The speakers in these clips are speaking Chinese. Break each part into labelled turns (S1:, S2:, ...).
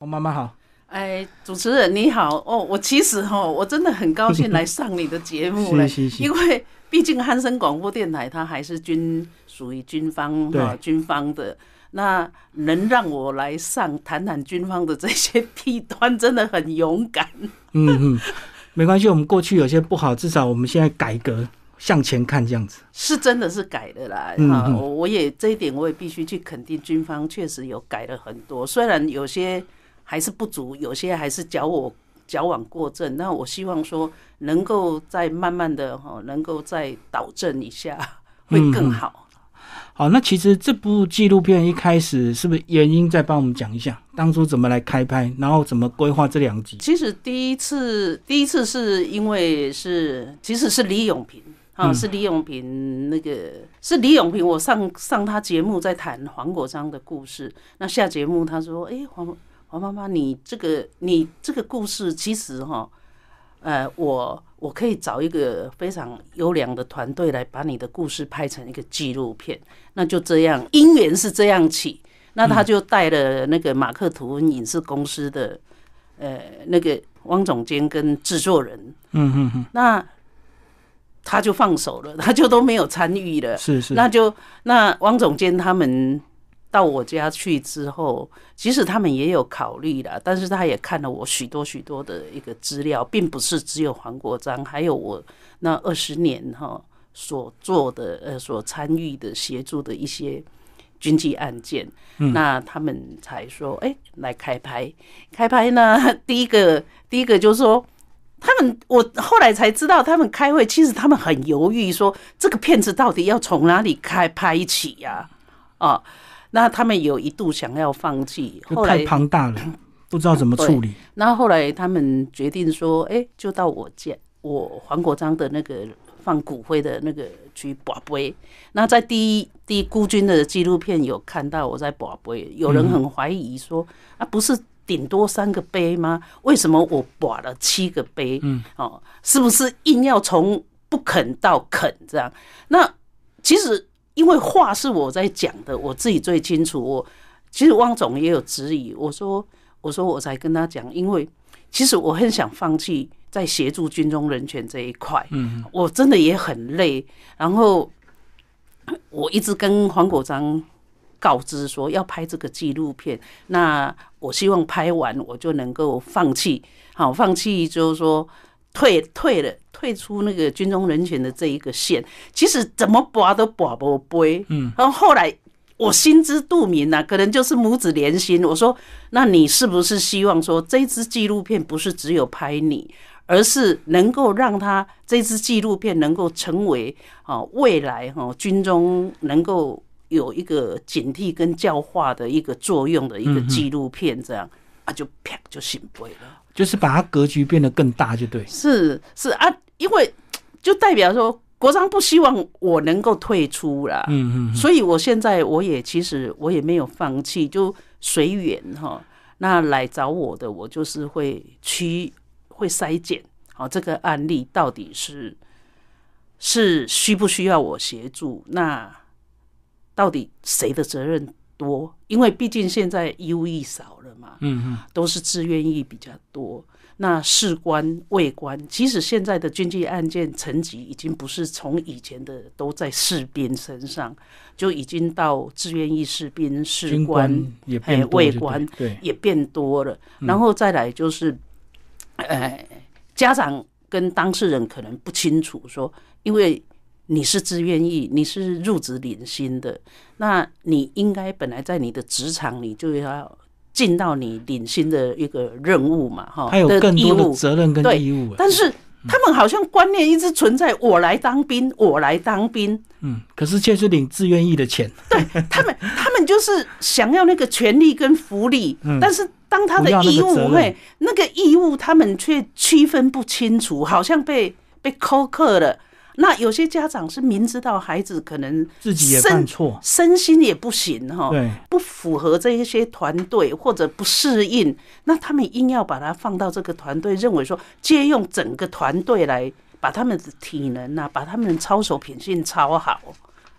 S1: 我妈妈好，
S2: 哎，主持人你好哦，我其实哈，我真的很高兴来上你的节目 了，因为毕竟汉森广播电台它还是军属于军方哈，军方的，那能让我来上谈谈军方的这些 弊端，真的很勇敢。
S1: 嗯嗯，没关系，我们过去有些不好，至少我们现在改革。向前看，这样子
S2: 是真的是改的啦。哈，我我也这一点我也必须去肯定，军方确实有改了很多。虽然有些还是不足，有些还是矫我矫枉过正。那我希望说，能够再慢慢的哈，能够再导正一下，会更好。
S1: 好，那其实这部纪录片一开始是不是原因再帮我们讲一下，当初怎么来开拍，然后怎么规划这两集？
S2: 其实第一次第一次是因为是其实是李永平。啊，是李永平那个是李永平，我上上他节目在谈黄国章的故事。那下节目他说：“哎，黄黄妈妈，你这个你这个故事其实哈，呃，我我可以找一个非常优良的团队来把你的故事拍成一个纪录片。”那就这样，因缘是这样起。那他就带了那个马克吐温影视公司的呃那个汪总监跟制作人，嗯嗯嗯，那。他就放手了，他就都没有参与了。
S1: 是是，
S2: 那就那汪总监他们到我家去之后，其实他们也有考虑了，但是他也看了我许多许多的一个资料，并不是只有黄国章，还有我那二十年哈所做的呃所参与的协助的一些军机案件，那他们才说哎来开拍，开拍呢第一个第一个就是说。他们，我后来才知道，他们开会其实他们很犹豫，说这个片子到底要从哪里开拍起呀？啊，那他们有一度想要放弃，后
S1: 来太庞大了，不知道怎么处理。
S2: 那后来他们决定说，哎，就到我家，我黄国章的那个放骨灰的那个去把碑。那在第一第一孤军的纪录片有看到我在把碑，有人很怀疑说，啊，不是。顶多三个杯吗？为什么我把了七个杯？嗯，哦，是不是硬要从不肯到肯这样？那其实因为话是我在讲的，我自己最清楚。我其实汪总也有质疑，我说我说我才跟他讲，因为其实我很想放弃在协助军中人权这一块，嗯，我真的也很累。然后我一直跟黄国章。告知说要拍这个纪录片，那我希望拍完我就能够放弃，好放弃就是说退退了，退出那个军中人权的这一个线。其实怎么拔都拔不杯，嗯。然后后来我心知肚明呐，可能就是母子连心。我说，那你是不是希望说这支纪录片不是只有拍你，而是能够让他这支纪录片能够成为啊未来哈军中能够。有一个警惕跟教化的一个作用的一个纪录片，这样啊，就啪就醒会了，
S1: 就是把它格局变得更大，就对。
S2: 是是啊，因为就代表说国章不希望我能够退出啦，嗯嗯，所以我现在我也其实我也没有放弃，就随缘哈。那来找我的，我就是会去会筛检，好这个案例到底是是需不需要我协助？那到底谁的责任多？因为毕竟现在义务役少了嘛，嗯嗯，都是志愿役比较多。那士官、尉官，即使现在的军纪案件层级已经不是从以前的都在士兵身上，就已经到志愿役士兵、士官尉官对也变多了。然后再来就是，呃，家长跟当事人可能不清楚说，因为。你是自愿意，你是入职领薪的，那你应该本来在你的职场里就要尽到你领薪的一个任务嘛，哈，
S1: 还有更多的责任跟义务。
S2: 但是他们好像观念一直存在，我来当兵，我来当兵，
S1: 嗯，可是却是领自愿意的钱。
S2: 对他们，他们就是想要那个权利跟福利，但是当他的义务会那个义务，他们却区分不清楚，好像被被扣克了。那有些家长是明知道孩子可能
S1: 自己也犯错，
S2: 身心也不行哈，
S1: 对，
S2: 不符合这一些团队或者不适应，那他们硬要把他放到这个团队，认为说借用整个团队来把他们的体能啊，把他们的操守品性超好，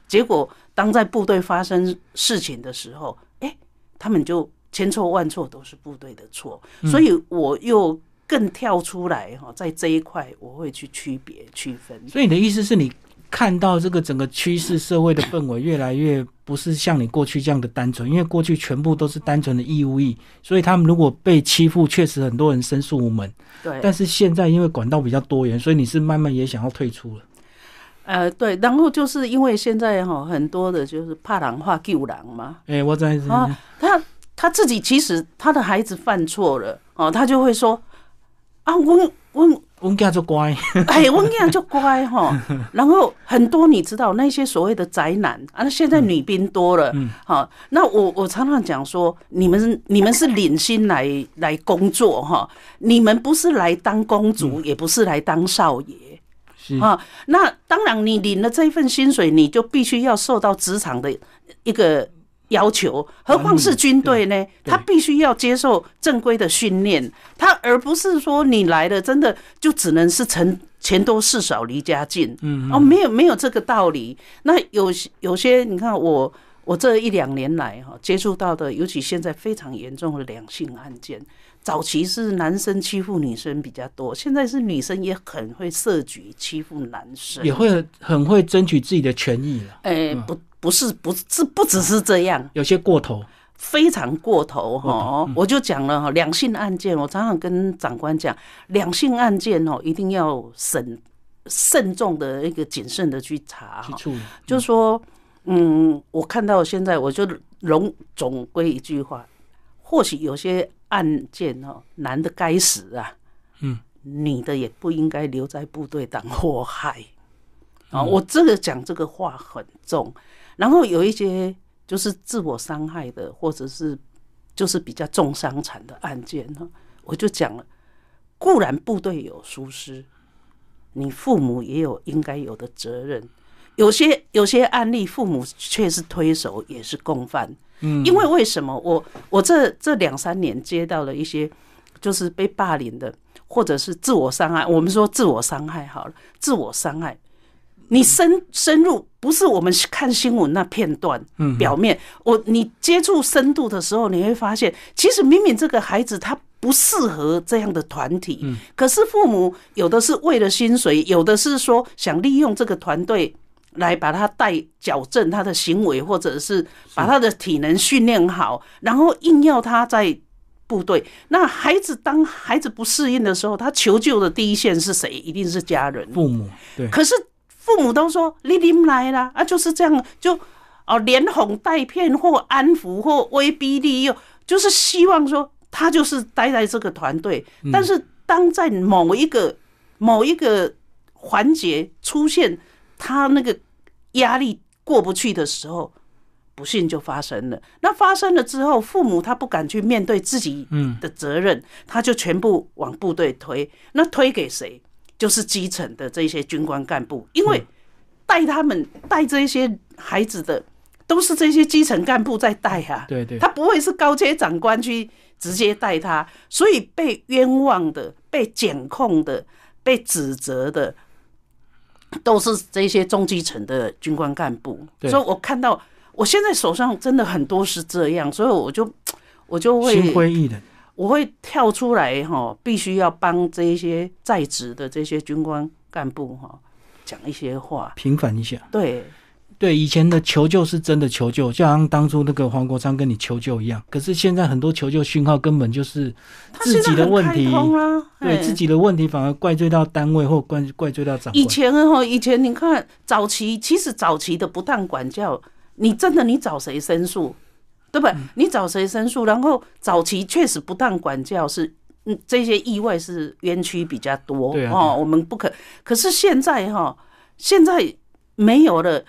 S2: 结果当在部队发生事情的时候，哎，他们就千错万错都是部队的错，所以我又更跳出来哈，在这一块我会去区别区分。
S1: 所以你的意思是你看到这个整个趋势，社会的氛围越来越不是像你过去这样的单纯，因为过去全部都是单纯的义务役，所以他们如果被欺负，确实很多人申诉无门。
S2: 对，
S1: 但是现在因为管道比较多元，所以你是慢慢也想要退出了。
S2: 呃，对，然后就是因为现在哈很多的就是怕狼化救狼嘛。
S1: 哎，我在
S2: 啊，他他自己其实他的孩子犯错了哦，他就会说啊，我我
S1: 我家就乖，
S2: 哎，我家就乖哈。然后很多你知道那些所谓的宅男啊，现在女兵多了，好，那我我常常讲说，你们你们是领薪来来工作哈，你们不是来当公主，也不是来当少爷。啊，那当然，你领了这一份薪水，你就必须要受到职场的一个要求。何况是军队呢？他必须要接受正规的训练，他而不是说你来了，真的就只能是成钱多事少离家近。嗯，哦，没有没有这个道理。那有有些，你看我我这一两年来哈，接触到的，尤其现在非常严重的两性案件。早期是男生欺负女生比较多，现在是女生也很会设局欺负男生，
S1: 也会很会争取自己的权益了。
S2: 哎，不，不是，不是，不只是这样，
S1: 有些过头，
S2: 非常过头哈。我就讲了哈，两性案件，我常常跟长官讲，两性案件哦，一定要审慎重的一个谨慎的去查哈。就是说，嗯，我看到现在，我就总总归一句话，或许有些。案件哦，男的该死啊，嗯，女的也不应该留在部队当祸害啊。我这个讲这个话很重，然后有一些就是自我伤害的，或者是就是比较重伤残的案件呢，我就讲了，固然部队有疏失，你父母也有应该有的责任。有些有些案例，父母却是推手，也是共犯。嗯，因为为什么我我这这两三年接到了一些就是被霸凌的，或者是自我伤害。我们说自我伤害好了，自我伤害，你深深入不是我们看新闻那片段，嗯，表面我你接触深度的时候，你会发现，其实明明这个孩子他不适合这样的团体，嗯，可是父母有的是为了薪水，有的是说想利用这个团队。来把他带矫正他的行为，或者是把他的体能训练好，然后硬要他在部队。那孩子当孩子不适应的时候，他求救的第一线是谁？一定是家人、
S1: 父母。对。
S2: 可是父母都说你你来了啊，就是这样，就哦连哄带骗或安抚或威逼利诱，就是希望说他就是待在这个团队。但是当在某一个某一个环节出现。他那个压力过不去的时候，不幸就发生了。那发生了之后，父母他不敢去面对自己的责任，他就全部往部队推。那推给谁？就是基层的这些军官干部，因为带他们带这些孩子的，都是这些基层干部在带啊。
S1: 对对，
S2: 他不会是高阶长官去直接带他，所以被冤枉的、被检控的、被指责的。都是这些中基层的军官干部，所以我看到我现在手上真的很多是这样，所以我就我就会
S1: 心灰意冷，
S2: 我会跳出来哈，必须要帮这些在职的这些军官干部哈讲一些话，
S1: 平反一下，
S2: 对。
S1: 对，以前的求救是真的求救，就像当初那个黄国昌跟你求救一样。可是现在很多求救讯号根本就是自己的问题，对自己的问题反而怪罪到单位或怪怪罪到长官。
S2: 以前哈，以前你看早期，其实早期的不当管教，你真的你找谁申诉，对不对？你找谁申诉？然后早期确实不当管教是，嗯，这些意外是冤屈比较多哦。我们不可，可是现在哈，现在没有了。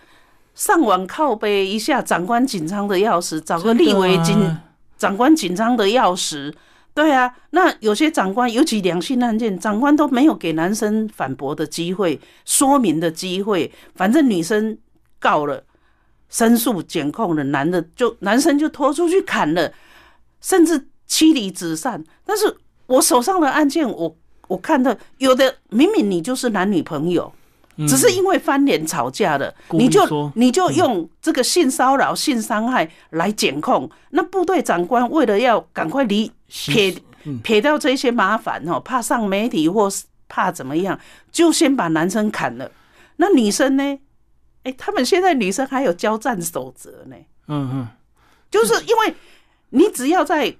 S2: 上网靠背一下，长官紧张的要死，找个立委紧长官紧张的要死，对啊，那有些长官，尤其两性案件，长官都没有给男生反驳的机会、说明的机会，反正女生告了、申诉、检控的，男的就男生就拖出去砍了，甚至妻离子散。但是我手上的案件，我我看到有的明明你就是男女朋友。只是因为翻脸吵架了，你就你就用这个性骚扰、性伤害来检控。那部队长官为了要赶快离撇撇掉这些麻烦哦，怕上媒体或是怕怎么样，就先把男生砍了。那女生呢？哎，他们现在女生还有交战守则呢。嗯嗯，就是因为你只要在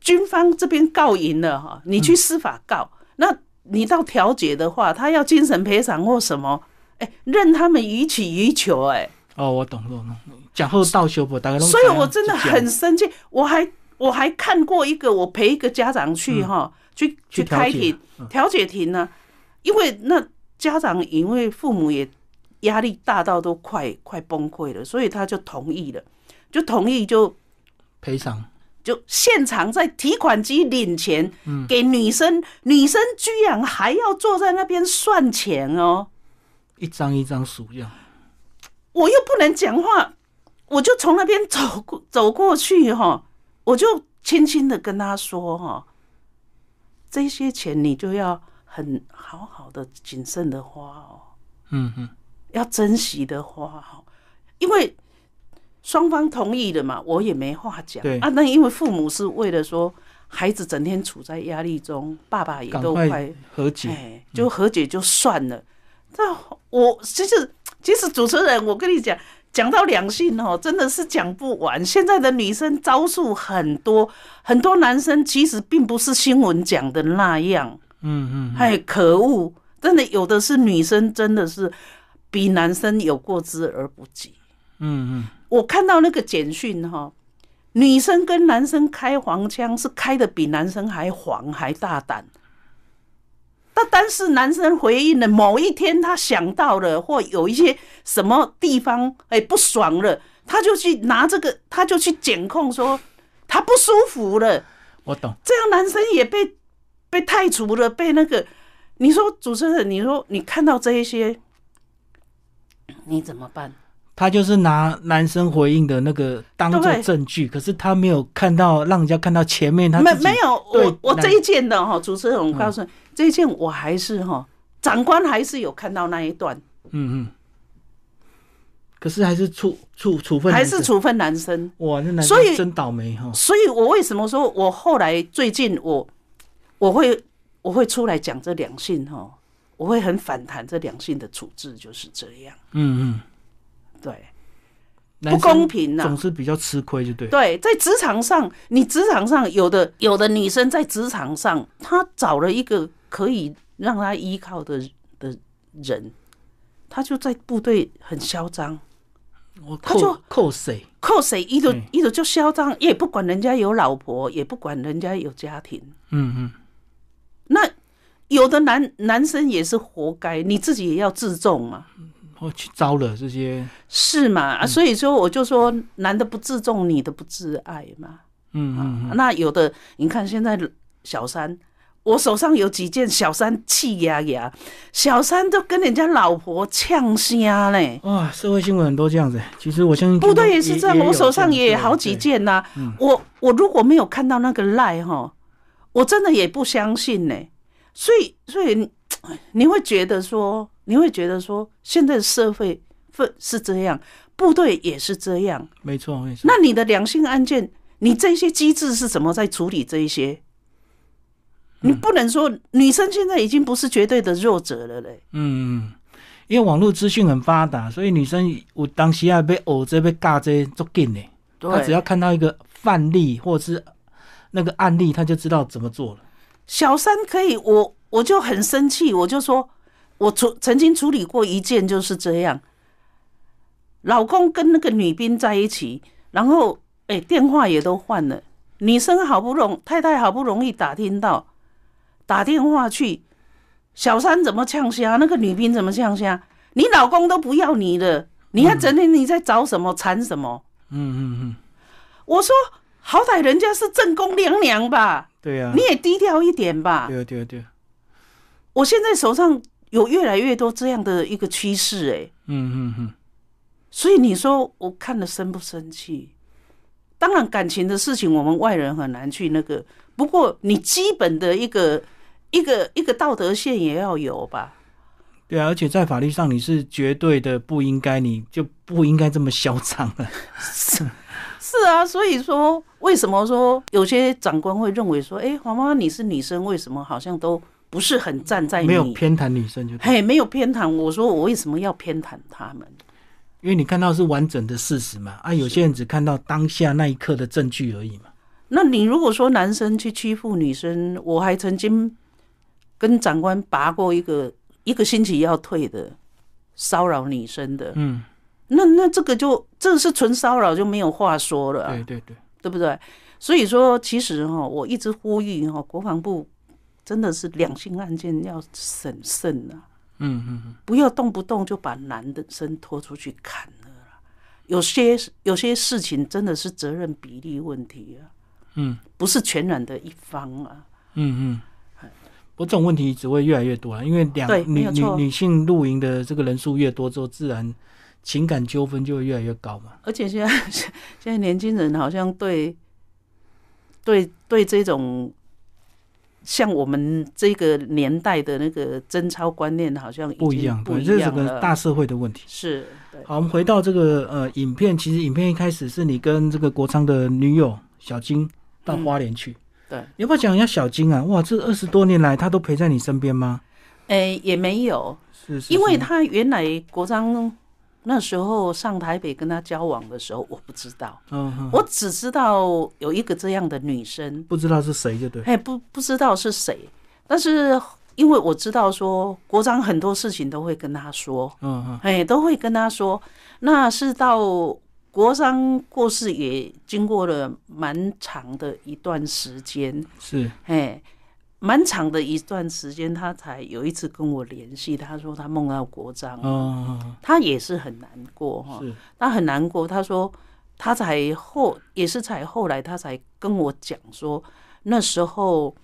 S2: 军方这边告赢了哈，你去司法告那。你到调解的话，他要精神赔偿或什么？哎，任他们予取予求。哎，
S1: 哦，我懂懂懂，讲后道修补？大概
S2: 所以，我真的很生气。我还我还看过一个，我陪一个家长去哈，去去开庭调解庭呢，因为那家长因为父母也压力大到都快快崩溃了，所以他就同意了，就同意就
S1: 赔偿。
S2: 就现场在提款机领钱给女生，女生居然还要坐在那边算钱哦，
S1: 一张一张数样。
S2: 我又不能讲话，我就从那边走过走过去哈，我就轻轻的跟他说哈，这些钱你就要很好好的谨慎的花哦，嗯嗯，要珍惜的花哦，因为。双方同意了嘛，我也没话讲。啊，那因为父母是为了说孩子整天处在压力中，爸爸也都快
S1: 和解，
S2: 就和解就算了。那我其实其实主持人，我跟你讲，讲到两性哦，真的是讲不完。现在的女生招数很多，很多男生其实并不是新闻讲的那样。嗯嗯，哎，可恶，真的有的是女生，真的是比男生有过之而不及。嗯嗯。我看到那个简讯哈，女生跟男生开黄腔是开的比男生还黄还大胆。但但是男生回应了某一天他想到了或有一些什么地方哎不爽了，他就去拿这个，他就去检控说他不舒服了。
S1: 我懂，
S2: 这样男生也被被太除了，被那个你说主持人，你说你看到这一些，你怎么办？
S1: 他就是拿男生回应的那个当做证据，可是他没有看到让人家看到前面他
S2: 没没有我我这一件的哈，主持人我告诉你这一件我还是哈长官还是有看到那一段，嗯嗯，
S1: 可是还是处处处分
S2: 还是处分男生。
S1: 哇，那男生真倒霉哈，
S2: 所以我为什么说我后来最近我我会我会出来讲这两性哈，我会很反弹这两性的处置就是这样，嗯嗯。对，不公平呐，
S1: 总是比较吃亏，就对。
S2: 对，在职场上，你职场上有的有的女生在职场上，她找了一个可以让她依靠的的人，她就在部队很嚣张，
S1: 他就扣谁
S2: 扣谁，一直一直就嚣张，也不管人家有老婆，也不管人家有家庭。嗯嗯，那有的男男生也是活该，你自己也要自重嘛。
S1: 或去招惹这些
S2: 是嘛？所以说我就说，男的不自重，女的不自爱嘛。嗯嗯。那有的，你看现在小三，我手上有几件小三气压压，小三都跟人家老婆呛虾嘞。
S1: 哇，社会新闻很多这样子。其实我相信
S2: 部队也是这样，我手上也好几件呐。我我如果没有看到那个赖哈，我真的也不相信呢。所以所以你会觉得说。你会觉得说，现在的社会分是这样，部队也是这样，
S1: 没错没错。
S2: 那你的良性案件，你这些机制是怎么在处理这一些？你不能说女生现在已经不是绝对的弱者了嘞。
S1: 嗯，因为网络资讯很发达，所以女生我当时啊被偶这被尬这足紧的，她只要看到一个范例或者是那个案例，她就知道怎么做了。
S2: 小三可以，我我就很生气，我就说。我处曾经处理过一件就是这样，老公跟那个女兵在一起，然后哎电话也都换了，女生好不容太太好不容易打听到，打电话去，小三怎么呛虾？那个女兵怎么呛虾？你老公都不要你了，你看整天你在找什么缠什么？嗯嗯嗯，我说好歹人家是正宫娘娘吧？
S1: 对呀，
S2: 你也低调一点吧？
S1: 对对对，
S2: 我现在手上。有越来越多这样的一个趋势，哎，嗯嗯嗯，所以你说我看了生不生气？当然，感情的事情我们外人很难去那个。不过，你基本的一个一个一个道德线也要有吧？
S1: 对啊，而且在法律上你是绝对的不应该，你就不应该这么嚣张了。
S2: 是是啊，所以说为什么说有些长官会认为说，哎，黄妈妈你是女生，为什么好像都不是很站在
S1: 没有偏袒女生就
S2: 嘿，没有偏袒。我说我为什么要偏袒他们？
S1: 因为你看到是完整的事实嘛，啊，有些人只看到当下那一刻的证据而已嘛。
S2: 那你如果说男生去欺负女生，我还曾经跟长官拔过一个一个星期要退的骚扰女生的，
S1: 嗯，
S2: 那那这个就这是纯骚扰，就没有话说了，
S1: 对对对，
S2: 对不对？所以说，其实哈，我一直呼吁哈，国防部真的是两性案件要审慎啊。
S1: 嗯嗯嗯，
S2: 不要动不动就把男的生拖出去砍了啦。有些有些事情真的是责任比例问题啊。
S1: 嗯，
S2: 不是全然的一方啊。
S1: 嗯嗯，不过这种问题只会越来越多了，因为两女女女性露营的这个人数越多之后，自然情感纠纷就会越来越高嘛。
S2: 而且现在 现在年轻人好像对对对这种。像我们这个年代的那个贞操观念，好像
S1: 不一样，
S2: 对，
S1: 这是个大社会的问题。
S2: 是，
S1: 好，我们回到这个呃影片，其实影片一开始是你跟这个国昌的女友小金到花莲去，
S2: 对，
S1: 你要不要讲一下小金啊？哇，这二十多年来，他都陪在你身边吗？
S2: 哎，也没有，
S1: 是，是
S2: 因为他原来国昌。那时候上台北跟他交往的时候，我不知道，
S1: 嗯，
S2: 我只知道有一个这样的女生，
S1: 不知道是谁就对，
S2: 哎，不不知道是谁，但是因为我知道说国章很多事情都会跟他说，
S1: 嗯嗯，
S2: 哎，都会跟他说，那是到国章过世也经过了蛮长的一段时间，
S1: 是，
S2: 哎。蛮长的一段时间，他才有一次跟我联系。他说他梦到国章，他也是很难过哈，他很难过。他说他才后也是才后来，他才跟我讲说，那时候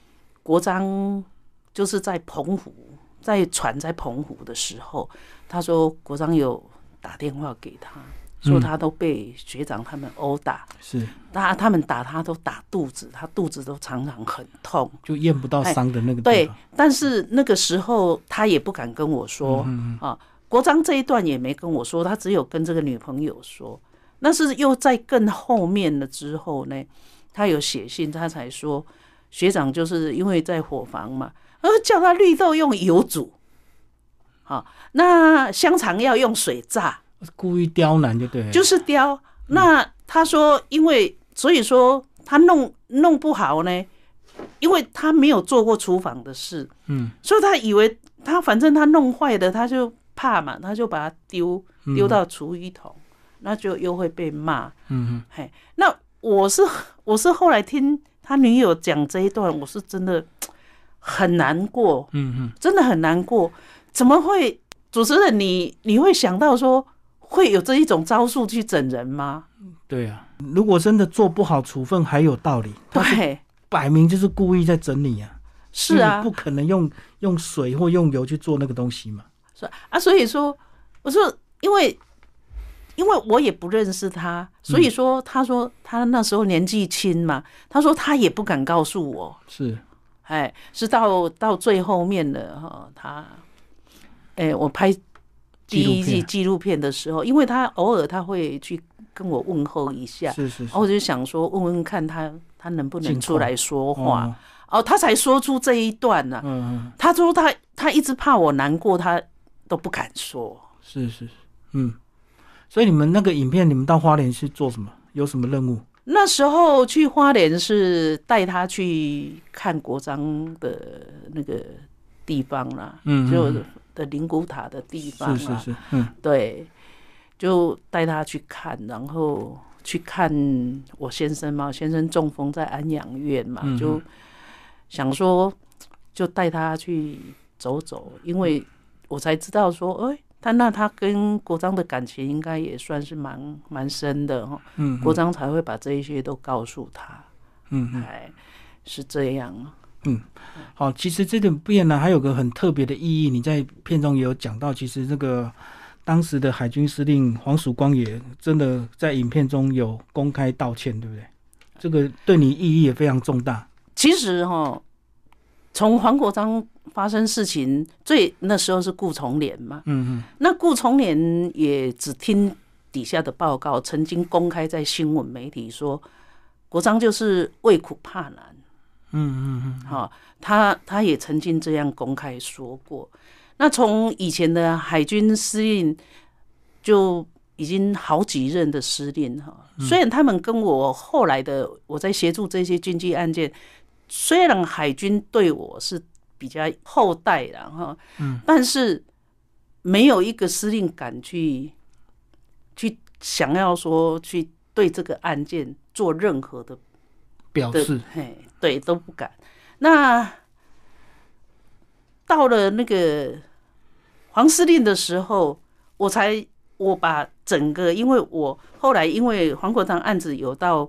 S2: 国章就是在澎湖，在船在澎湖的时候，他说国章有打电话给他。说他都被学长他们殴打，
S1: 是，
S2: 那他们打他都打肚子，他肚子都常常很痛，
S1: 就验不到伤的那个。
S2: 对，但是那个时候他也不敢跟我说嗯啊。国章这一段也没跟我说，他只有跟这个女朋友说。那是又在更后面了之后呢，他有写信，他才说学长就是因为在伙房嘛，呃，叫他绿豆用油煮，好，那香肠要用水炸。
S1: 故意刁难就对，
S2: 就是刁。那他说，因为所以说他弄弄不好呢，因为他没有做过厨房的事，
S1: 嗯，
S2: 所以他以为他反正他弄坏的，他就怕嘛，他就把它丢丢到厨余桶，那就又会被骂，
S1: 嗯嗯，
S2: 嘿，那我是我是后来听他女友讲这一段，我是真的很难过，
S1: 嗯嗯，
S2: 真的很难过，怎么会主持人你你会想到说？会有这一种招数去整人吗？
S1: 对啊，如果真的做不好处分，还有道理。
S2: 对，
S1: 摆明就是故意在整你啊！
S2: 是啊，
S1: 不可能用用水或用油去做那个东西嘛。
S2: 是啊，所以说，我说，因为因为我也不认识他，所以说他说他那时候年纪轻嘛，他说他也不敢告诉我。
S1: 是，
S2: 哎，是到到最后面了哈，他，哎，我拍。第一季纪录片的时候，因为他偶尔他会去跟我问候一下，
S1: 是是，
S2: 我就想说问问看他他能不能出来说话，哦，他才说出这一段呢。
S1: 嗯嗯，
S2: 他说他他一直怕我难过，他都不敢说。
S1: 是是是，嗯，所以你们那个影片，你们到花莲是做什么？有什么任务？
S2: 那时候去花莲是带他去看国章的那个地方啦，
S1: 嗯，
S2: 就。的灵骨塔的地方啊，
S1: 是是是，嗯，
S2: 对，就带他去看，然后去看我先生嘛，先生中风在安养院嘛，就想说就带他去走走，因为我才知道说，哎，他那他跟国章的感情应该也算是蛮蛮深的哈，
S1: 嗯，
S2: 国章才会把这一些都告诉他，
S1: 嗯，
S2: 哎，是这样。
S1: 嗯，好，其实这点变呢，还有个很特别的意义。你在片中也有讲到，其实这个当时的海军司令黄曙光也真的在影片中有公开道歉，对不对？这个对你意义也非常重大。
S2: 其实哈，从黄国章发生事情，最那时候是顾从廉嘛，嗯嗯，那顾从廉也只听底下的报告，曾经公开在新闻媒体说，国章就是畏苦怕难，嗯嗯嗯，好，他他也曾经这样公开说过。那从以前的海军司令就已经好几任的司令哈，虽然他们跟我后来的我在协助这些军机案件。虽然海军对我是比较厚待的哈，嗯，但是没有一个司令敢去去想要说去对这个案件做任何的
S1: 表示，
S2: 嘿，对，都不敢。那到了那个黄司令的时候，我才我把整个，因为我后来因为黄国昌案子有到。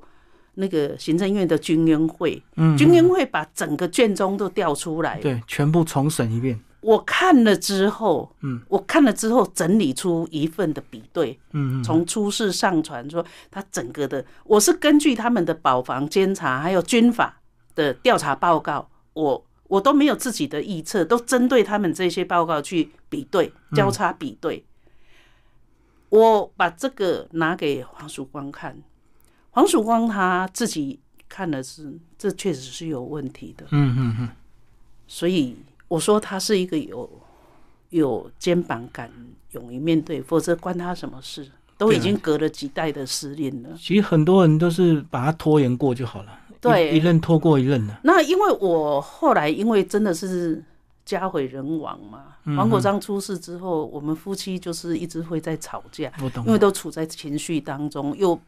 S2: 那个行政院的军员会，嗯，军员会把整个卷宗都调出来，
S1: 对，全部重审一遍。
S2: 我看了之后，嗯，我看了之后整理出一份的比对，嗯嗯，从出事上传说他整个的，我是根据他们的保防监察还有军法的调查报告，我我都没有自己的预测，都针对他们这些报告去比对交叉比对。我把这个拿给黄曙光看。黄曙光他自己看的是，这确实是有问题的。嗯嗯嗯。所以我说他是一个有有肩膀敢勇于面对，否则关他什么事？都已经隔了几代的失恋了。
S1: 其实很多人都是把它拖延过就好了，
S2: 对，
S1: 一任拖过一任的。
S2: 那因为我后来因为真的是家毁人亡嘛，黄国章出事之后，我们夫妻就是一直会在吵架，因为都处在情绪当中，又。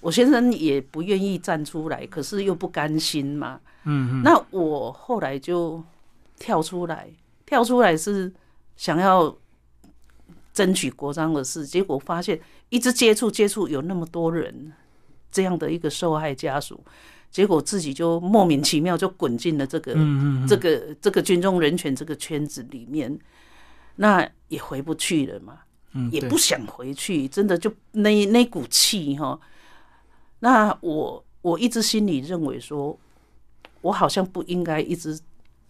S2: 我先生也不愿意站出来，可是又不甘心嘛。嗯，那我后来就跳出来，跳出来是想要争取国章的事，结果发现一直接触接触有那么多人这样的一个受害家属，结果自己就莫名其妙就滚进了这个这个这个军中人权这个圈子里面，那也回不去了嘛。嗯，也不想回去，真的就那那股气哈。那我我一直心里认为说，我好像不应该一直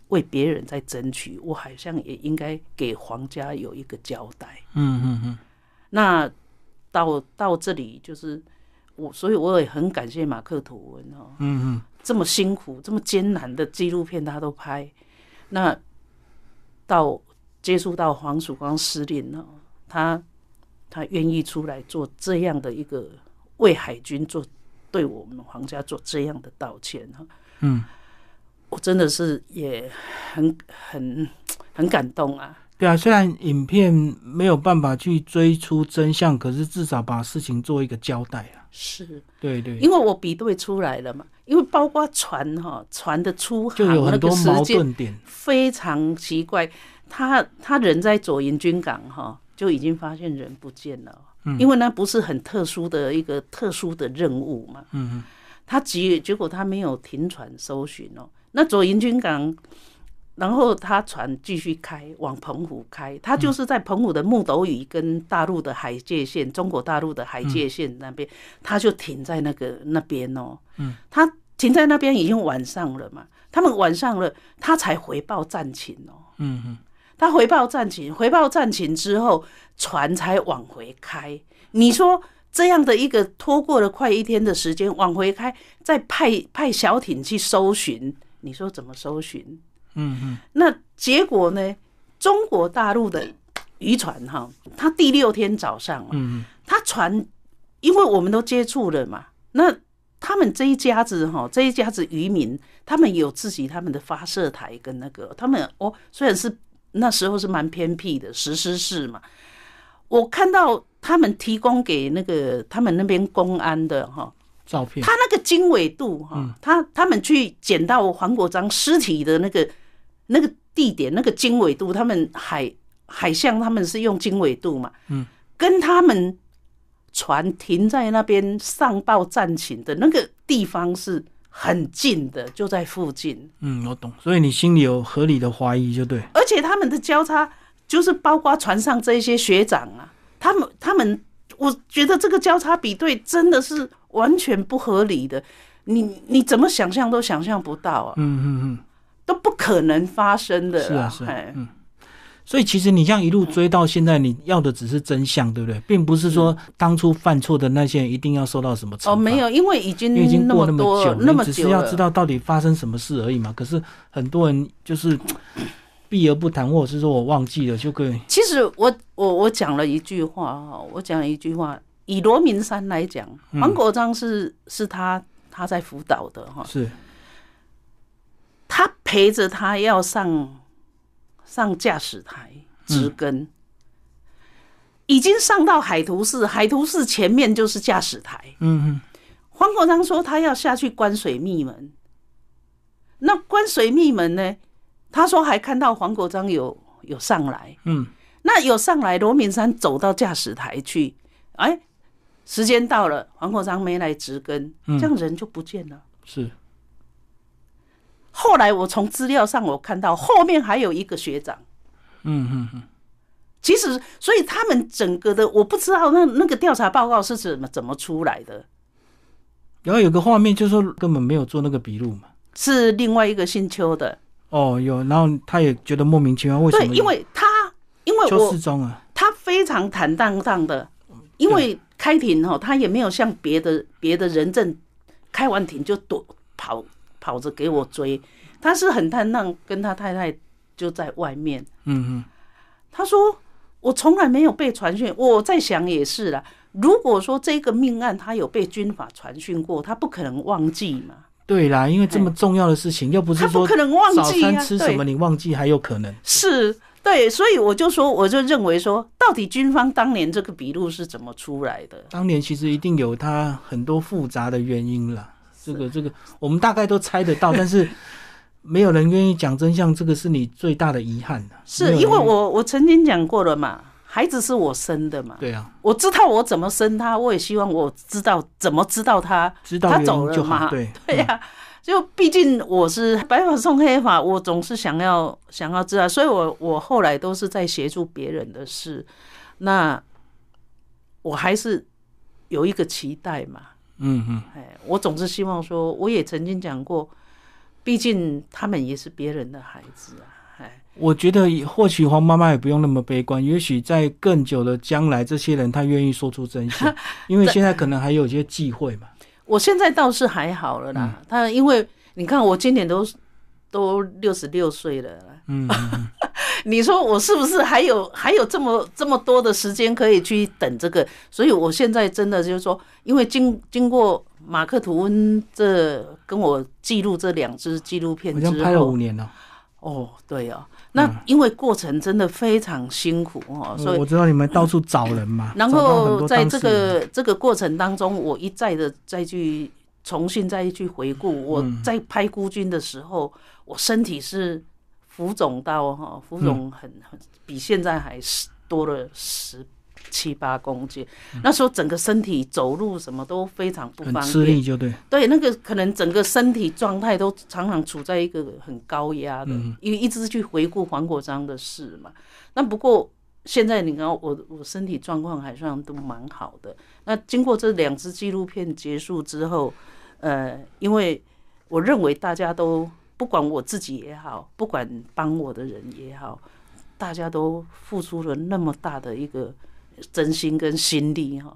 S2: 为别人在争取，我好像也应该给皇家有一个交代。嗯嗯嗯。那到到这里就是我，所以我也很感谢马克吐温哦。嗯嗯。这么辛苦、这么艰难的纪录片他都拍，那到接触到黄曙光司令呢，他他愿意出来做这样的一个为海军做。对我们皇家做这样的道歉哈，嗯，我真的是也很很很感动啊。
S1: 对啊，虽然影片没有办法去追出真相，可是至少把事情做一个交代啊。
S2: 是，
S1: 对对，
S2: 因为我比对出来了嘛，因为包括船哈，船的出
S1: 就有很多矛盾点，
S2: 非常奇怪。他他人在左营军港哈，就已经发现人不见了。因为那不是很特殊的一个特殊的任务嘛，嗯他结结果他没有停船搜寻哦，那左营军港，然后他船继续开往澎湖开，他就是在澎湖的木斗屿跟大陆的海界线，中国大陆的海界线那边，他就停在那个那边哦，嗯，他停在那边已经晚上了嘛，他们晚上了，他才回报战情哦，嗯嗯。他回报战情，回报战情之后，船才往回开。你说这样的一个拖过了快一天的时间往回开，再派派小艇去搜寻，你说怎么搜寻？嗯嗯。那结果呢？中国大陆的渔船哈，他第六天早上嘛，嗯他船因为我们都接触了嘛，那他们这一家子哈，这一家子渔民，他们有自己他们的发射台跟那个，他们哦，虽然是。那时候是蛮偏僻的石狮市嘛，我看到他们提供给那个他们那边公安的哈
S1: 照片，
S2: 他那个经纬度哈，他他们去捡到黄国章尸体的那个那个地点，那个经纬度，他们海海象他们是用经纬度嘛，嗯，跟他们船停在那边上报战情的那个地方是。很近的，就在附近。
S1: 嗯，我懂，所以你心里有合理的怀疑，就对。
S2: 而且他们的交叉，就是包括船上这些学长啊，他们他们，我觉得这个交叉比对真的是完全不合理的。你你怎么想象都想象不到啊！嗯嗯嗯，都不可。能发生的。
S1: 是啊，是，嗯。所以其实你像一路追到现在，你要的只是真相，对不对？并不是说当初犯错的那些人一定要受到什么惩罚。
S2: 哦，没有，因为已经
S1: 已经过
S2: 那
S1: 么久，
S2: 那么
S1: 只是要知道到底发生什么事而已嘛。可是很多人就是 避而不谈，或者是说我忘记了就可以。
S2: 其实我我我讲了一句话哈，我讲了一句话，以罗明山来讲，黄国章是是他他在辅导的哈，
S1: 是
S2: 他陪着他要上。上驾驶台直跟，已经上到海图寺，海图寺前面就是驾驶台。
S1: 嗯嗯，
S2: 黄国章说他要下去关水密门，那关水密门呢？他说还看到黄国章有有上来。
S1: 嗯，
S2: 那有上来，罗明山走到驾驶台去，哎，时间到了，黄国章没来直跟，这样人就不见了。
S1: 是。
S2: 后来我从资料上我看到后面还有一个学长，
S1: 嗯嗯嗯，
S2: 其实所以他们整个的我不知道那那个调查报告是怎么怎么出来的。
S1: 然后有个画面就是说根本没有做那个笔录嘛，
S2: 是另外一个姓邱的。
S1: 哦，有，然后他也觉得莫名其妙，为什么？
S2: 对，因为他因为
S1: 邱世忠啊，
S2: 他非常坦荡荡的，因为开庭哈，他也没有像别的别的人证开完庭就躲跑。跑着给我追，他是很坦荡，跟他太太就在外面。
S1: 嗯嗯，
S2: 他说我从来没有被传讯，我在想也是啦。如果说这个命案他有被军法传讯过，他不可能忘记嘛。
S1: 对啦，因为这么重要的事情，又不是说
S2: 可能忘记
S1: 早餐吃什么你忘记还有可能。
S2: 是对，所以我就说，我就认为说，到底军方当年这个笔录是怎么出来的？
S1: 当年其实一定有他很多复杂的原因了。这个这个，我们大概都猜得到，但是没有人愿意讲真相，这个是你最大的遗憾
S2: 是因为我我曾经讲过了嘛，孩子是我生的嘛，
S1: 对啊，
S2: 我知道我怎么生他，我也希望我知道怎么知道他，
S1: 知道
S2: 他走了
S1: 嘛，对
S2: 对呀，就毕竟我是白发送黑发，我总是想要想要知道，所以我我后来都是在协助别人的事，那我还是有一个期待嘛。
S1: 嗯嗯，
S2: 哎，我总是希望说，我也曾经讲过，毕竟他们也是别人的孩子啊。哎，
S1: 我觉得或许黄妈妈也不用那么悲观，也许在更久的将来，这些人他愿意说出真相，因为现在可能还有一些忌讳嘛。
S2: 我现在倒是还好了啦，他因为你看我今年都都六十六岁了，
S1: 嗯。
S2: 你说我是不是还有还有这么这么多的时间可以去等这个？所以我现在真的就是说，因为经经过马克吐温这跟我记录这两支纪录片之后，
S1: 拍了五年了。
S2: 哦，对哦，那因为过程真的非常辛苦哦，所以
S1: 我知道你们到处找人嘛。
S2: 然后在这个这个过程当中，我一再的再去重新再去回顾，我在拍孤军的时候，我身体是。浮肿到哈，浮肿很很比现在还是多了十七八公斤。那时候整个身体走路什么都非常不方便，
S1: 吃力就对。
S2: 对，那个可能整个身体状态都常常处在一个很高压的，因为一直去回顾黄国章的事嘛。那不过现在你看我我身体状况还算都蛮好的。那经过这两支纪录片结束之后，呃，因为我认为大家都。不管我自己也好，不管帮我的人也好，大家都付出了那么大的一个真心跟心力哈，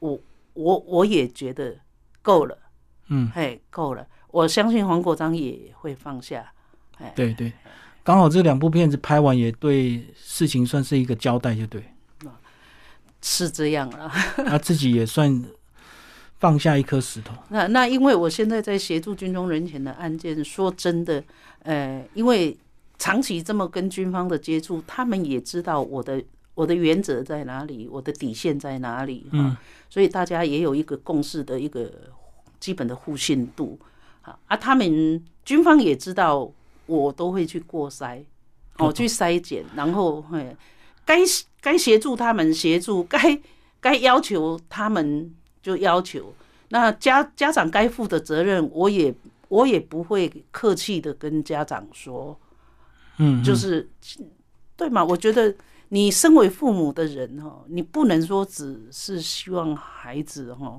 S2: 我我我也觉得够了，
S1: 嗯，
S2: 嘿，够了。我相信黄国章也会放下，哎，
S1: 对对，刚好这两部片子拍完，也对事情算是一个交代，就对，
S2: 是这样了，
S1: 他 自己也算。放下一颗石头。
S2: 那那因为我现在在协助军中人权的案件，说真的，呃，因为长期这么跟军方的接触，他们也知道我的我的原则在哪里，我的底线在哪里，
S1: 嗯，
S2: 所以大家也有一个共识的一个基本的互信度啊。啊，他们军方也知道我都会去过筛，哦，去筛检，然后会该该协助他们协助，该该要求他们。就要求那家家长该负的责任，我也我也不会客气的跟家长说，
S1: 嗯，
S2: 就是对嘛？我觉得你身为父母的人哈，你不能说只是希望孩子哈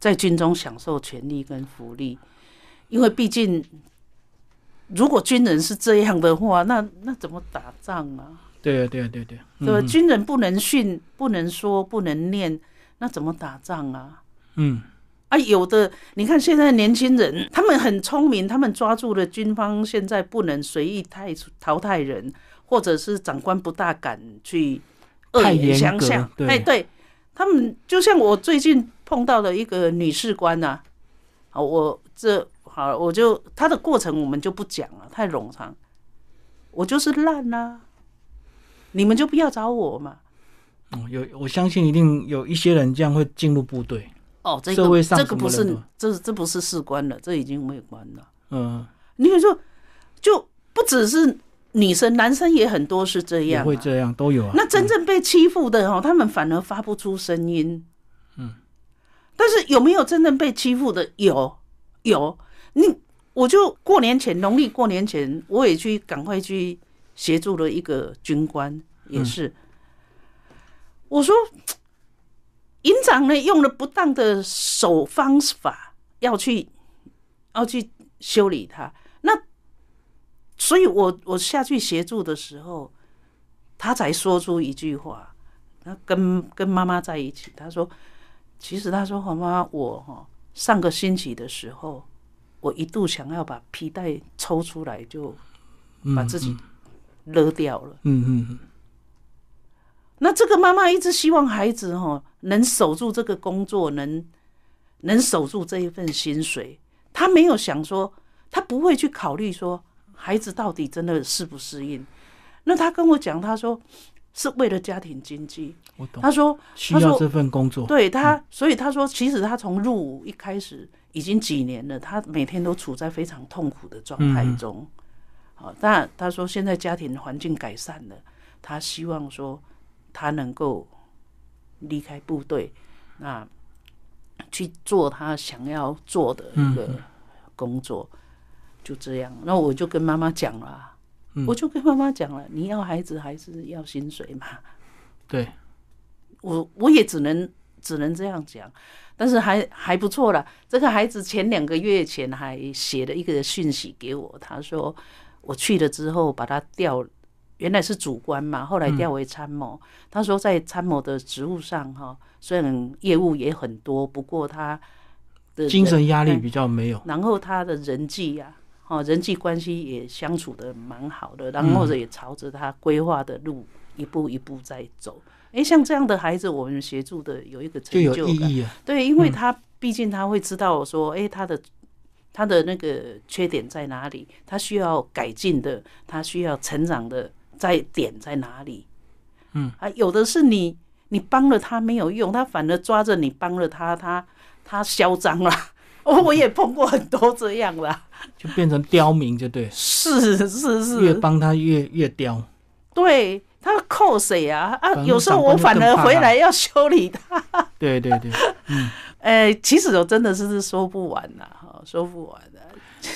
S2: 在军中享受权利跟福利，因为毕竟如果军人是这样的话，那那怎么打仗啊？
S1: 对啊，对啊，对对，
S2: 对吧？军人不能训，不能说，不能念，那怎么打仗啊？
S1: 嗯，
S2: 啊，有的你看现在年轻人，他们很聪明，他们抓住了军方现在不能随意太淘汰人，或者是长官不大敢去恶言相向。哎，对他们，就像我最近碰到的一个女士官呐，啊，我这好，我就他的过程我们就不讲了，太冗长。我就是烂呐。你们就不要找我嘛。
S1: 哦，有，我相信一定有一些人这样会进入部队。
S2: 哦，这个这个不是，这这不是士官了，这已经没有官了。
S1: 嗯，
S2: 你说，就不只是女生，男生也很多是这样，
S1: 会这样都有啊。
S2: 那真正被欺负的哦，他们反而发不出声音。
S1: 嗯，
S2: 但是有没有真正被欺负的？有，有。你我就过年前，农历过年前，我也去赶快去。协助了一个军官，也是。我说，营长呢用了不当的手方法，要去要去修理他。那，所以我我下去协助的时候，他才说出一句话。他跟跟妈妈在一起，他说：“其实他说，妈妈，我哈上个星期的时候，我一度想要把皮带抽出来，就把自己。”勒掉了。
S1: 嗯嗯嗯。
S2: 那这个妈妈一直希望孩子哈能守住这个工作，能能守住这一份薪水。她没有想说，她不会去考虑说孩子到底真的适不适应。那她跟我讲，她说是为了家庭经济。
S1: 我懂。
S2: 她说
S1: 需要这份工作。
S2: 对她，所以她说，其实她从入伍一开始已经几年了，她每天都处在非常痛苦的状态中。好，但她说现在家庭环境改善了，她希望说他能够离开部队，那去做他想要做的一个工作，就这样。那我就跟妈妈讲了，我就跟妈妈讲了，你要孩子还是要薪水嘛？
S1: 对，
S2: 我我也只能只能这样讲，但是还还不错了。这个孩子前两个月前还写了一个讯息给我，他说。我去了之后，把他调，原来是主官嘛，后来调为参谋。他说在参谋的职务上，哈，虽然业务也很多，不过他的
S1: 精神压力比较没有。
S2: 然后他的人际呀，哦，人际关系也相处的蛮好的，然后也朝着他规划的路一步一步在走。哎，像这样的孩子，我们协助的有一个成就
S1: 感，
S2: 对，因为他毕竟他会知道说，哎，他的。他的那个缺点在哪里？他需要改进的，他需要成长的在点在哪里？
S1: 嗯，
S2: 啊，有的是你你帮了他没有用，他反而抓着你帮了他，他他嚣张了。哦，我也碰过很多这样啦，
S1: 就变成刁民，就对，
S2: 是是是，
S1: 越帮他越越刁。
S2: 对他扣谁啊？啊，有时候我反而回来要修理他。
S1: 对对对，嗯。
S2: 哎，其实我真的是说不完呐，哈，说不完的。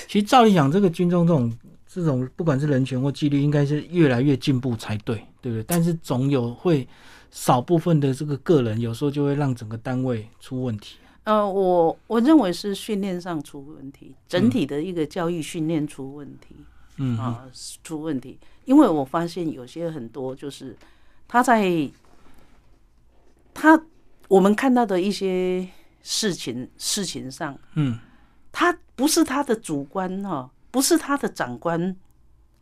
S1: 其实照理讲，这个军中这种这种，不管是人权或纪律，应该是越来越进步才对，对不对？但是总有会少部分的这个个人，有时候就会让整个单位出问题。
S2: 呃，我我认为是训练上出问题，整体的一个教育训练出问题，
S1: 嗯
S2: 啊，出问题。因为我发现有些很多就是他在他我们看到的一些。事情事情上，
S1: 嗯，
S2: 他不是他的主观哈，不是他的长官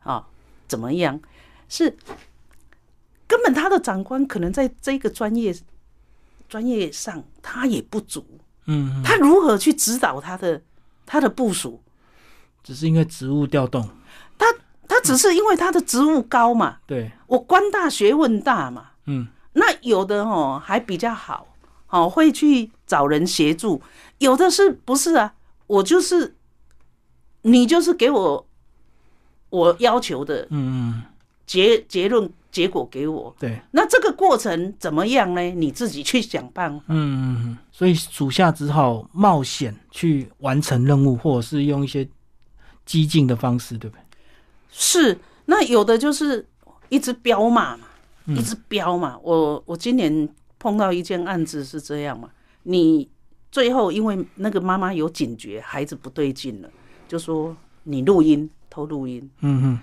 S2: 啊，怎么样？是根本他的长官可能在这个专业专业上他也不足，
S1: 嗯，
S2: 他如何去指导他的他的部署？
S1: 只是因为职务调动，
S2: 他他只是因为他的职务高嘛？
S1: 对，
S2: 我官大学问大嘛，
S1: 嗯，
S2: 那有的哦还比较好。哦，会去找人协助，有的是不是啊？我就是，你就是给我我要求的，
S1: 嗯嗯，
S2: 结结论结果给我，
S1: 对，
S2: 那这个过程怎么样呢？你自己去想办法，
S1: 嗯嗯嗯，所以属下只好冒险去完成任务，或者是用一些激进的方式，对不对？
S2: 是，那有的就是一直飙骂嘛，一直飙嘛，我我今年。碰到一件案子是这样嘛？你最后因为那个妈妈有警觉，孩子不对劲了，就说你录音偷录音。
S1: 嗯嗯，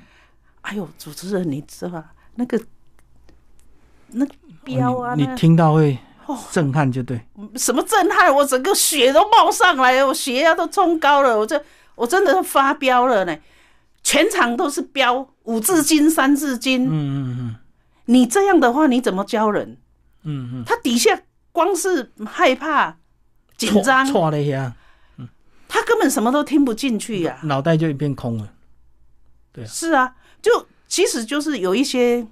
S2: 哎呦，主持人，你知道吧？那个那标啊，
S1: 你听到会震撼，就对。
S2: 什么震撼？我整个血都冒上来，我血压都冲高了，我这我真的发飙了呢。全场都是标五字经、三字经。
S1: 嗯嗯嗯。
S2: 你这样的话，你怎么教人？
S1: 嗯嗯。
S2: 他底下光是害怕、紧张，
S1: 错了呀。
S2: 嗯。他根本什么都听不进去呀，
S1: 脑袋就一片空了。对。
S2: 是啊，就其实就是有一些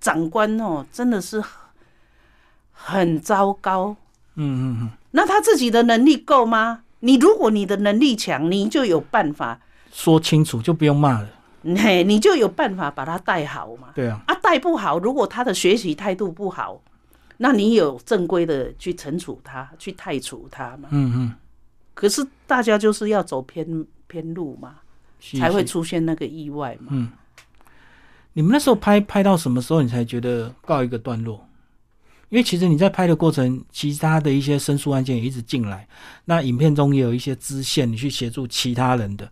S2: 长官哦，真的是很糟糕。
S1: 嗯嗯嗯。
S2: 那他自己的能力够吗？你如果你的能力强，你就有办法。
S1: 说清楚就不用骂了，
S2: 嘿，你就有办法把他带好嘛。
S1: 对啊，
S2: 啊带不好，如果他的学习态度不好，那你有正规的去惩处他，去太除他嘛。
S1: 嗯嗯。
S2: 可是大家就是要走偏偏路嘛，才会出现那个意外嘛。
S1: 嗯。你们那时候拍拍到什么时候，你才觉得告一个段落？因为其实你在拍的过程，其他的一些申诉案件也一直进来，那影片中也有一些支线，你去协助其他人的。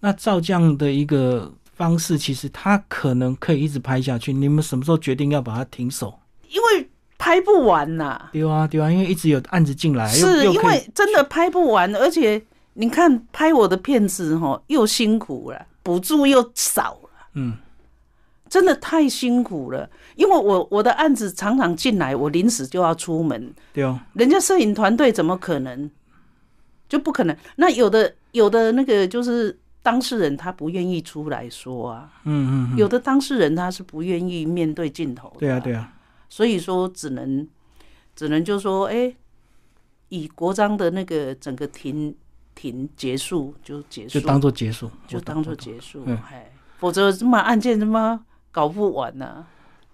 S1: 那照这样的一个方式，其实他可能可以一直拍下去。你们什么时候决定要把它停手？
S2: 因为拍不完呐。
S1: 对啊，对啊，因为一直有案子进来，
S2: 是因为真的拍不完，而且你看拍我的片子哈，又辛苦了，补助又少了，
S1: 嗯，
S2: 真的太辛苦了。因为我我的案子常常进来，我临时就要出门，
S1: 对啊，
S2: 人家摄影团队怎么可能就不可能？那有的有的那个就是。当事人他不愿意出来说
S1: 啊，嗯
S2: 嗯，有的当事人他是不愿意面对镜头，
S1: 对啊对啊，
S2: 所以说只能只能就说，哎，以国章的那个整个庭庭结束就结束，
S1: 就当做结束，
S2: 就当做结束，哎，否则这么案件他妈搞不完呢。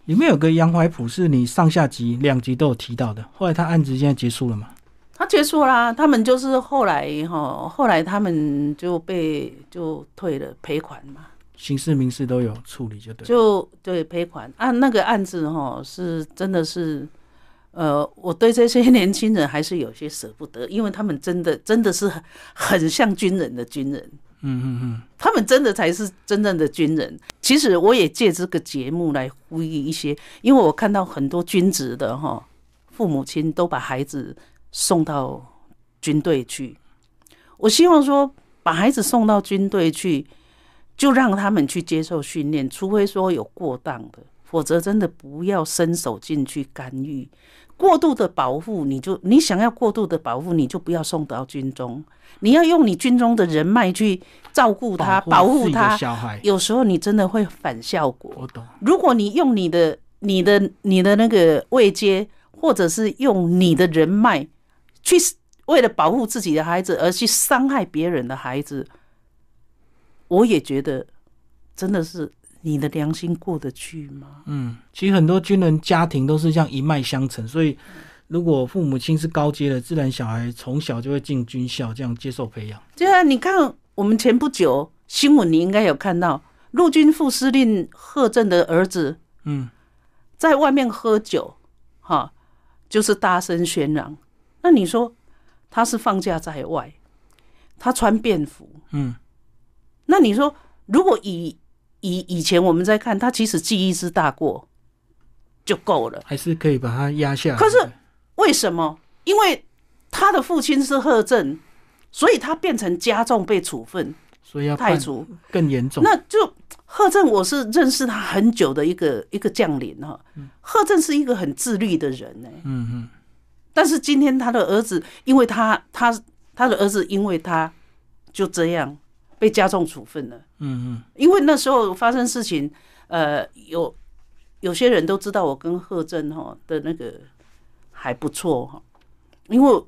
S1: 里面有个杨怀普是你上下集两集都有提到的，后来他案子现在结束了吗？
S2: 他结束啦，他们就是后来哈，后来他们就被就退了赔款嘛，
S1: 刑事民事都有处理就对，
S2: 就对赔款啊，那个案子哈是真的是，呃，我对这些年轻人还是有些舍不得，因为他们真的真的是很很像军人的军人，
S1: 嗯嗯嗯，
S2: 他们真的才是真正的军人。其实我也借这个节目来呼吁一些，因为我看到很多军职的哈父母亲都把孩子。送到军队去，我希望说把孩子送到军队去，就让他们去接受训练，除非说有过当的，否则真的不要伸手进去干预。过度的保护，你就你想要过度的保护，你就不要送到军中。你要用你军中的人脉去照顾他，保护他。
S1: 小孩
S2: 有时候你真的会反效果。
S1: 我懂。
S2: 如果你用你的、你的、你的那个位阶，或者是用你的人脉。去为了保护自己的孩子而去伤害别人的孩子，我也觉得真的是你的良心过得去吗？
S1: 嗯，其实很多军人家庭都是这样一脉相承，所以如果父母亲是高阶的，自然小孩从小就会进军校，这样接受培养。
S2: 对啊，你看我们前不久新闻，你应该有看到陆军副司令贺震的儿子，
S1: 嗯，
S2: 在外面喝酒，哈，就是大声喧嚷。那你说他是放假在外，他穿便服，
S1: 嗯，
S2: 那你说如果以以以前我们在看他，其实记忆之大过就够了，
S1: 还是可以把他压下。
S2: 可是为什么？因为他的父亲是贺正，所以他变成加重被处分，
S1: 所以要
S2: 太除
S1: 更严重。
S2: 那就贺正，我是认识他很久的一个一个将领哈。贺正是一个很自律的人呢。
S1: 嗯嗯。
S2: 但是今天他的儿子，因为他他他的儿子，因为他就这样被加重处分了。
S1: 嗯嗯。
S2: 因为那时候发生事情，呃，有有些人都知道我跟贺振哈的那个还不错哈，因为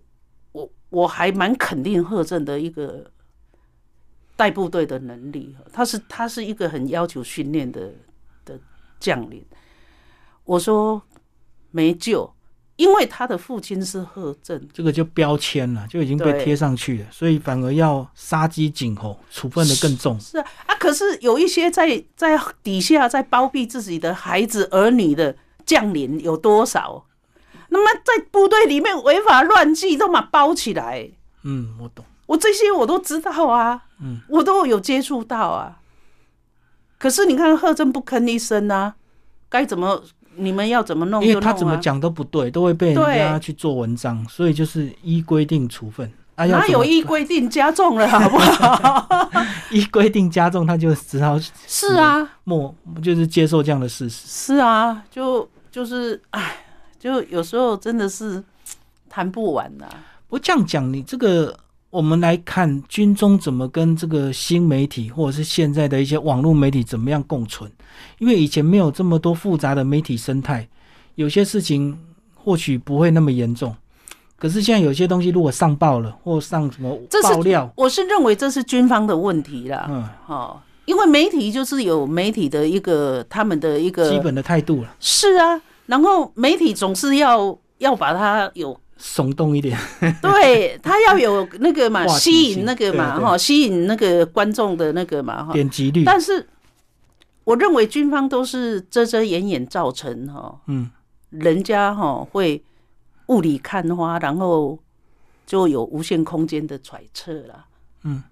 S2: 我我还蛮肯定贺振的一个带部队的能力，他是他是一个很要求训练的的将领。我说没救。因为他的父亲是贺正，
S1: 这个就标签了，就已经被贴上去了，所以反而要杀鸡儆猴，处分的更重。
S2: 是啊，啊，可是有一些在在底下在包庇自己的孩子儿女的将领有多少？那么在部队里面违法乱纪都嘛包起来。
S1: 嗯，我懂，
S2: 我这些我都知道啊，
S1: 嗯，
S2: 我都有接触到啊。可是你看贺正不吭一声啊，该怎么你们要怎么弄？
S1: 因为他怎么讲都不对，都会被人家去做文章，所以就是依规定处分。
S2: 哪有依规定加重了，好不好？
S1: 依规定加重，他就只好
S2: 是啊，
S1: 莫就是接受这样的事实。
S2: 是啊，就就是哎，就有时候真的是谈不完呐。
S1: 不这样讲，你这个我们来看军中怎么跟这个新媒体或者是现在的一些网络媒体怎么样共存？因为以前没有这么多复杂的媒体生态，有些事情或许不会那么严重。可是现在有些东西如果上报了或上什么爆料，
S2: 我是认为这是军方的问题啦。嗯，好，因为媒体就是有媒体的一个他们的一个
S1: 基本的态度了。
S2: 是啊，然后媒体总是要要把它有
S1: 耸动一点，
S2: 对他要有那个嘛，吸引那个嘛，哈，吸引那个观众的那个嘛，哈，
S1: 点击率。
S2: 但是我认为军方都是遮遮掩掩造成哈，嗯，人家哈会。雾里看花，然后就有无限空间的揣测了。
S1: 嗯，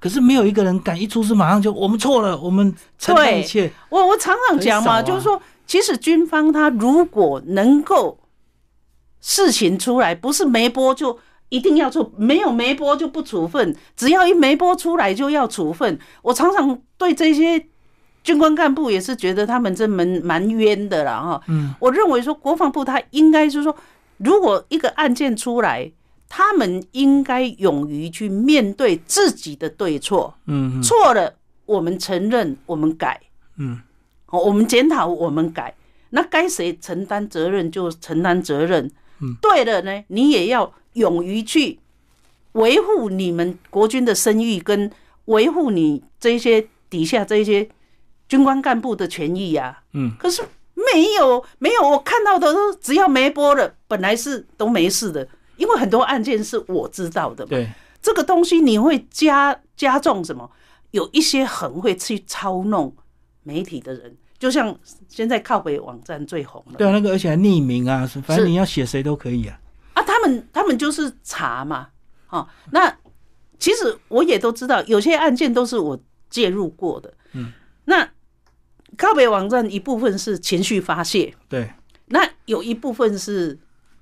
S1: 可是没有一个人敢一出事马上就我们错了，我们承担一切。
S2: 我我常常讲嘛，就是说，其实军方他如果能够事情出来，不是没播就一定要处，没有没播就不处分，只要一没播出来就要处分。我常常对这些军官干部也是觉得他们这蛮蛮冤的啦哈。嗯，我认为说国防部他应该就是说。如果一个案件出来，他们应该勇于去面对自己的对错。嗯，错了，我们承认，我们改。嗯，我们检讨，我们改。那该谁承担责任就承担责任。嗯，对了呢，你也要勇于去维护你们国军的声誉，跟维护你这些底下这些军官干部的权益呀。嗯，可是。没有，没有，我看到的都只要没播了，本来是都没事的，因为很多案件是我知道的。
S1: 对，
S2: 这个东西你会加加重什么？有一些很会去操弄媒体的人，就像现在靠北网站最红了。
S1: 对啊，那个而且还匿名啊，反正你要写谁都可以啊。
S2: 啊，他们他们就是查嘛，哦，那其实我也都知道，有些案件都是我介入过的。嗯，那。靠北网站一部分是情绪发泄，
S1: 对，
S2: 那有一部分是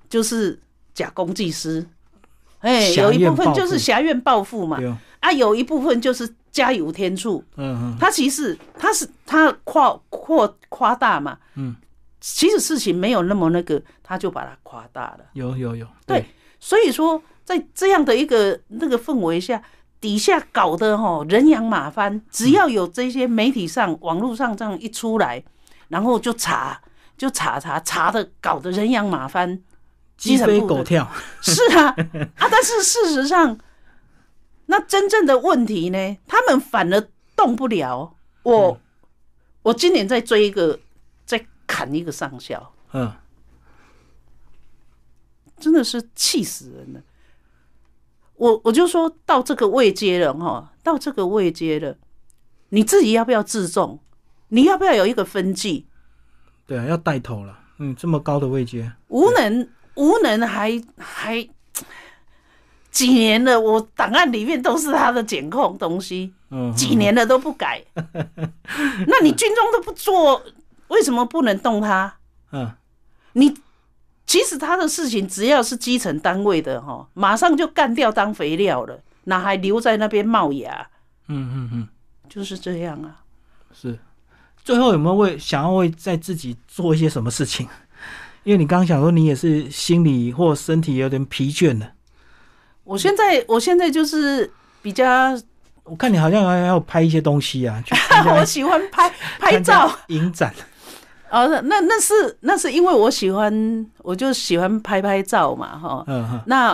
S2: 就是假公济私，哎，有一部分就是狭怨报复嘛，啊，有一部分就是加油添醋，嗯嗯，他其实他是他夸扩夸大嘛，嗯，其实事情没有那么那个，他就把它夸大了，
S1: 有有有，
S2: 对，所以说在这样的一个那个氛围下。底下搞的哈人仰马翻，只要有这些媒体上、网络上这样一出来，然后就查，就查查查的，搞得人仰马翻，
S1: 鸡飞狗跳。
S2: 是啊，啊，但是事实上，那真正的问题呢，他们反而动不了。我我今年在追一个，在砍一个上校，嗯，真的是气死人了。我我就说到这个位阶了哈，到这个位阶了，你自己要不要自重？你要不要有一个分际？
S1: 对啊，要带头了。嗯，这么高的位阶，
S2: 无能无能还还几年了，我档案里面都是他的检控东西，嗯，几年了都不改。那你军中都不做，为什么不能动他？嗯，你。其实他的事情只要是基层单位的哈，马上就干掉当肥料了，哪还留在那边冒芽？嗯嗯嗯，就是这样啊。
S1: 是，最后有没有为想要为在自己做一些什么事情？因为你刚刚想说你也是心理或身体有点疲倦了。
S2: 我现在我现在就是比较，
S1: 我看你好像还要拍一些东西啊。
S2: 我喜欢拍拍照
S1: 影展。
S2: 哦，那那是那是因为我喜欢，我就喜欢拍拍照嘛，哈。嗯那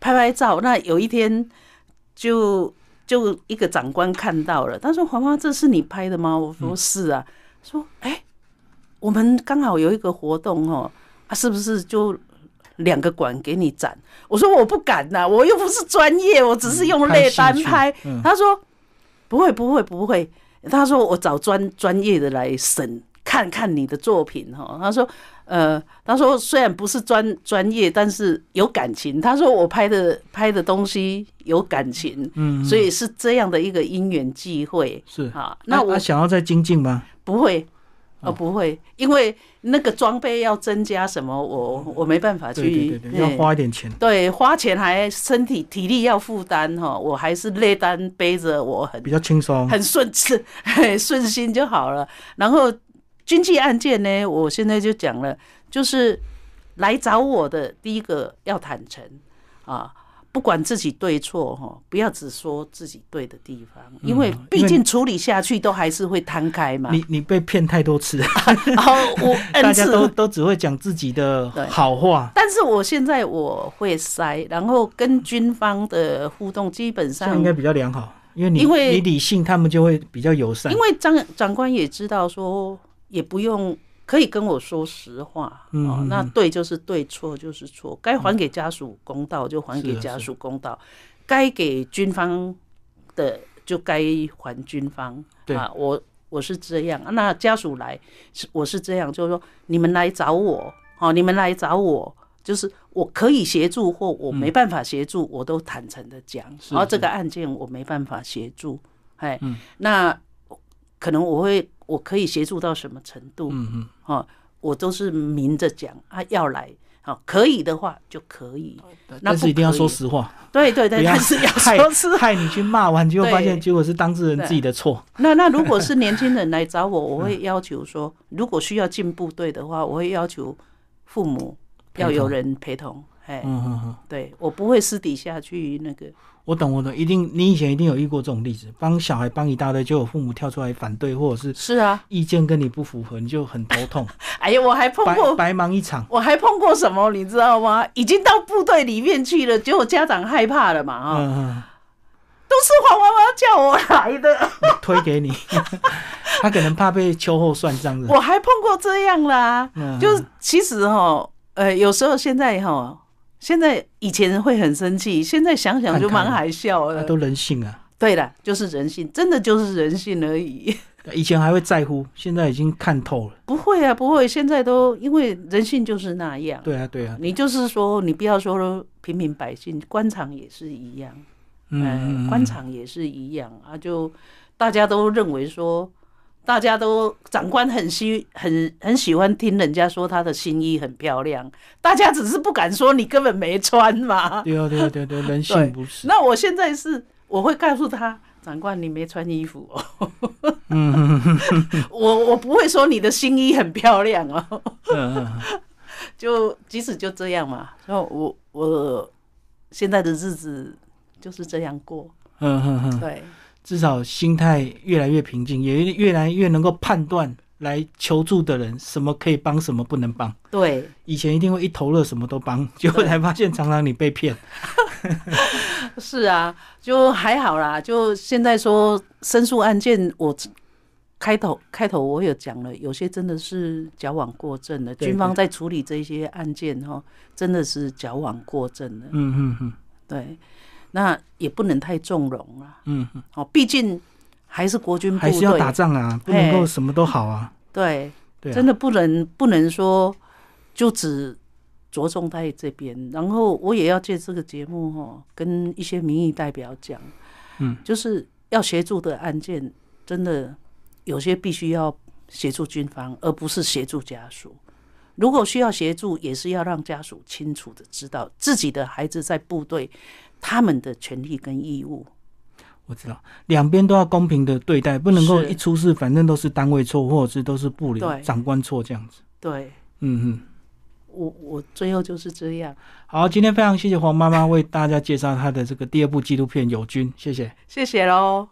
S2: 拍拍照，那有一天就就一个长官看到了，他说：“黄花，这是你拍的吗？”我说：“是啊。”说：“哎，我们刚好有一个活动哦，啊，是不是就两个馆给你展？”我说：“我不敢呐，我又不是专业，我只是用类单拍。”他说：“不会，不会，不会。”他说：“我找专专业的来审。”看看你的作品哈。他说，呃，他说虽然不是专专业，但是有感情。他说我拍的拍的东西有感情，嗯，所以是这样的一个因缘际会
S1: 是啊。那我想要再精进吗？
S2: 不会。哦，不会，因为那个装备要增加什么，我我没办法去，
S1: 要花一点钱。
S2: 对，花钱还身体体力要负担哈，我还是累单背着，我很
S1: 比较轻松，
S2: 很顺顺顺心就好了。然后军纪案件呢，我现在就讲了，就是来找我的第一个要坦诚啊。不管自己对错哈，不要只说自己对的地方，因为毕竟处理下去都还是会摊开嘛。
S1: 你你被骗太多次，
S2: 然 后我
S1: 大家都都只会讲自己的好话。
S2: 但是我现在我会筛，然后跟军方的互动基本上
S1: 应该比较良好，因为你因为你理性，他们就会比较友善。
S2: 因为长长官也知道说，也不用。可以跟我说实话，哦，那对就是对，错就是错，该还给家属公道就还给家属公道，该给军方的就该还军方。啊，我我是这样，那家属来是我是这样，就是说你们来找我，哦，你们来找我，就是我可以协助或我没办法协助，我都坦诚的讲，然后这个案件我没办法协助，哎，那可能我会。我可以协助到什么程度？嗯嗯，哦，我都是明着讲啊，要来，好，可以的话就可以，
S1: 但是一定要说实话。
S2: 对对对，但是要说实
S1: 害你去骂完，结果发现结果是当事人自己的错。
S2: 那那如果是年轻人来找我，我会 要求说，如果需要进部队的话，我会要求父母要有人陪同。哎，嗯嗯嗯，对我不会私底下去那个。
S1: 我懂，我懂，一定，你以前一定有遇过这种例子，帮小孩帮一大堆，就有父母跳出来反对，或者是
S2: 是啊，
S1: 意见跟你不符合，你就很头痛。
S2: 哎呀，我还碰过
S1: 白忙一场，
S2: 我还碰过什么，你知道吗？已经到部队里面去了，结果家长害怕了嘛，啊，都是黄妈妈叫我来的，
S1: 推给你，他可能怕被秋后算账的。
S2: 我还碰过这样啦，就是其实哈，呃，有时候现在哈。现在以前会很生气，现在想想就蛮好笑的。
S1: 都人性啊！
S2: 对了，就是人性，真的就是人性而已。
S1: 以前还会在乎，现在已经看透了。
S2: 不会啊，不会，现在都因为人性就是那样。
S1: 对啊，对啊。
S2: 你就是说，你不要说平民百姓，官场也是一样。嗯，官场也是一样啊，就大家都认为说。大家都长官很喜很很喜欢听人家说他的新衣很漂亮，大家只是不敢说你根本没穿嘛。
S1: 对啊对啊对对，人性不是。
S2: 那我现在是我会告诉他，长官你没穿衣服哦。嗯，我我不会说你的新衣很漂亮哦。就即使就这样嘛，然后我我现在的日子就是这样过。嗯嗯嗯，对。
S1: 至少心态越来越平静，也越来越能够判断来求助的人什么可以帮，什么不能帮。
S2: 对，
S1: 以前一定会一头热，什么都帮，结果才发现常常你被骗。
S2: 是啊，就还好啦。就现在说申诉案件，我开头开头我有讲了，有些真的是矫枉过正的。军方在处理这些案件哈，真的是矫枉过正的。嗯嗯嗯，对。那也不能太纵容了，嗯，哦，毕竟还是国军部
S1: 队，还是要打仗啊，不能够什么都好啊。
S2: 对，真的不能不能说就只着重在这边。然后我也要借这个节目哈，跟一些民意代表讲，嗯，就是要协助的案件，真的有些必须要协助军方，而不是协助家属。如果需要协助，也是要让家属清楚的知道自己的孩子在部队。他们的权利跟义务，
S1: 我知道，两边都要公平的对待，不能够一出事，反正都是单位错，或者是都是部里长官错这样子。
S2: 对，嗯嗯，我我最后就是这样。
S1: 好，今天非常谢谢黄妈妈为大家介绍她的这个第二部纪录片《友军》，谢谢，
S2: 谢谢喽。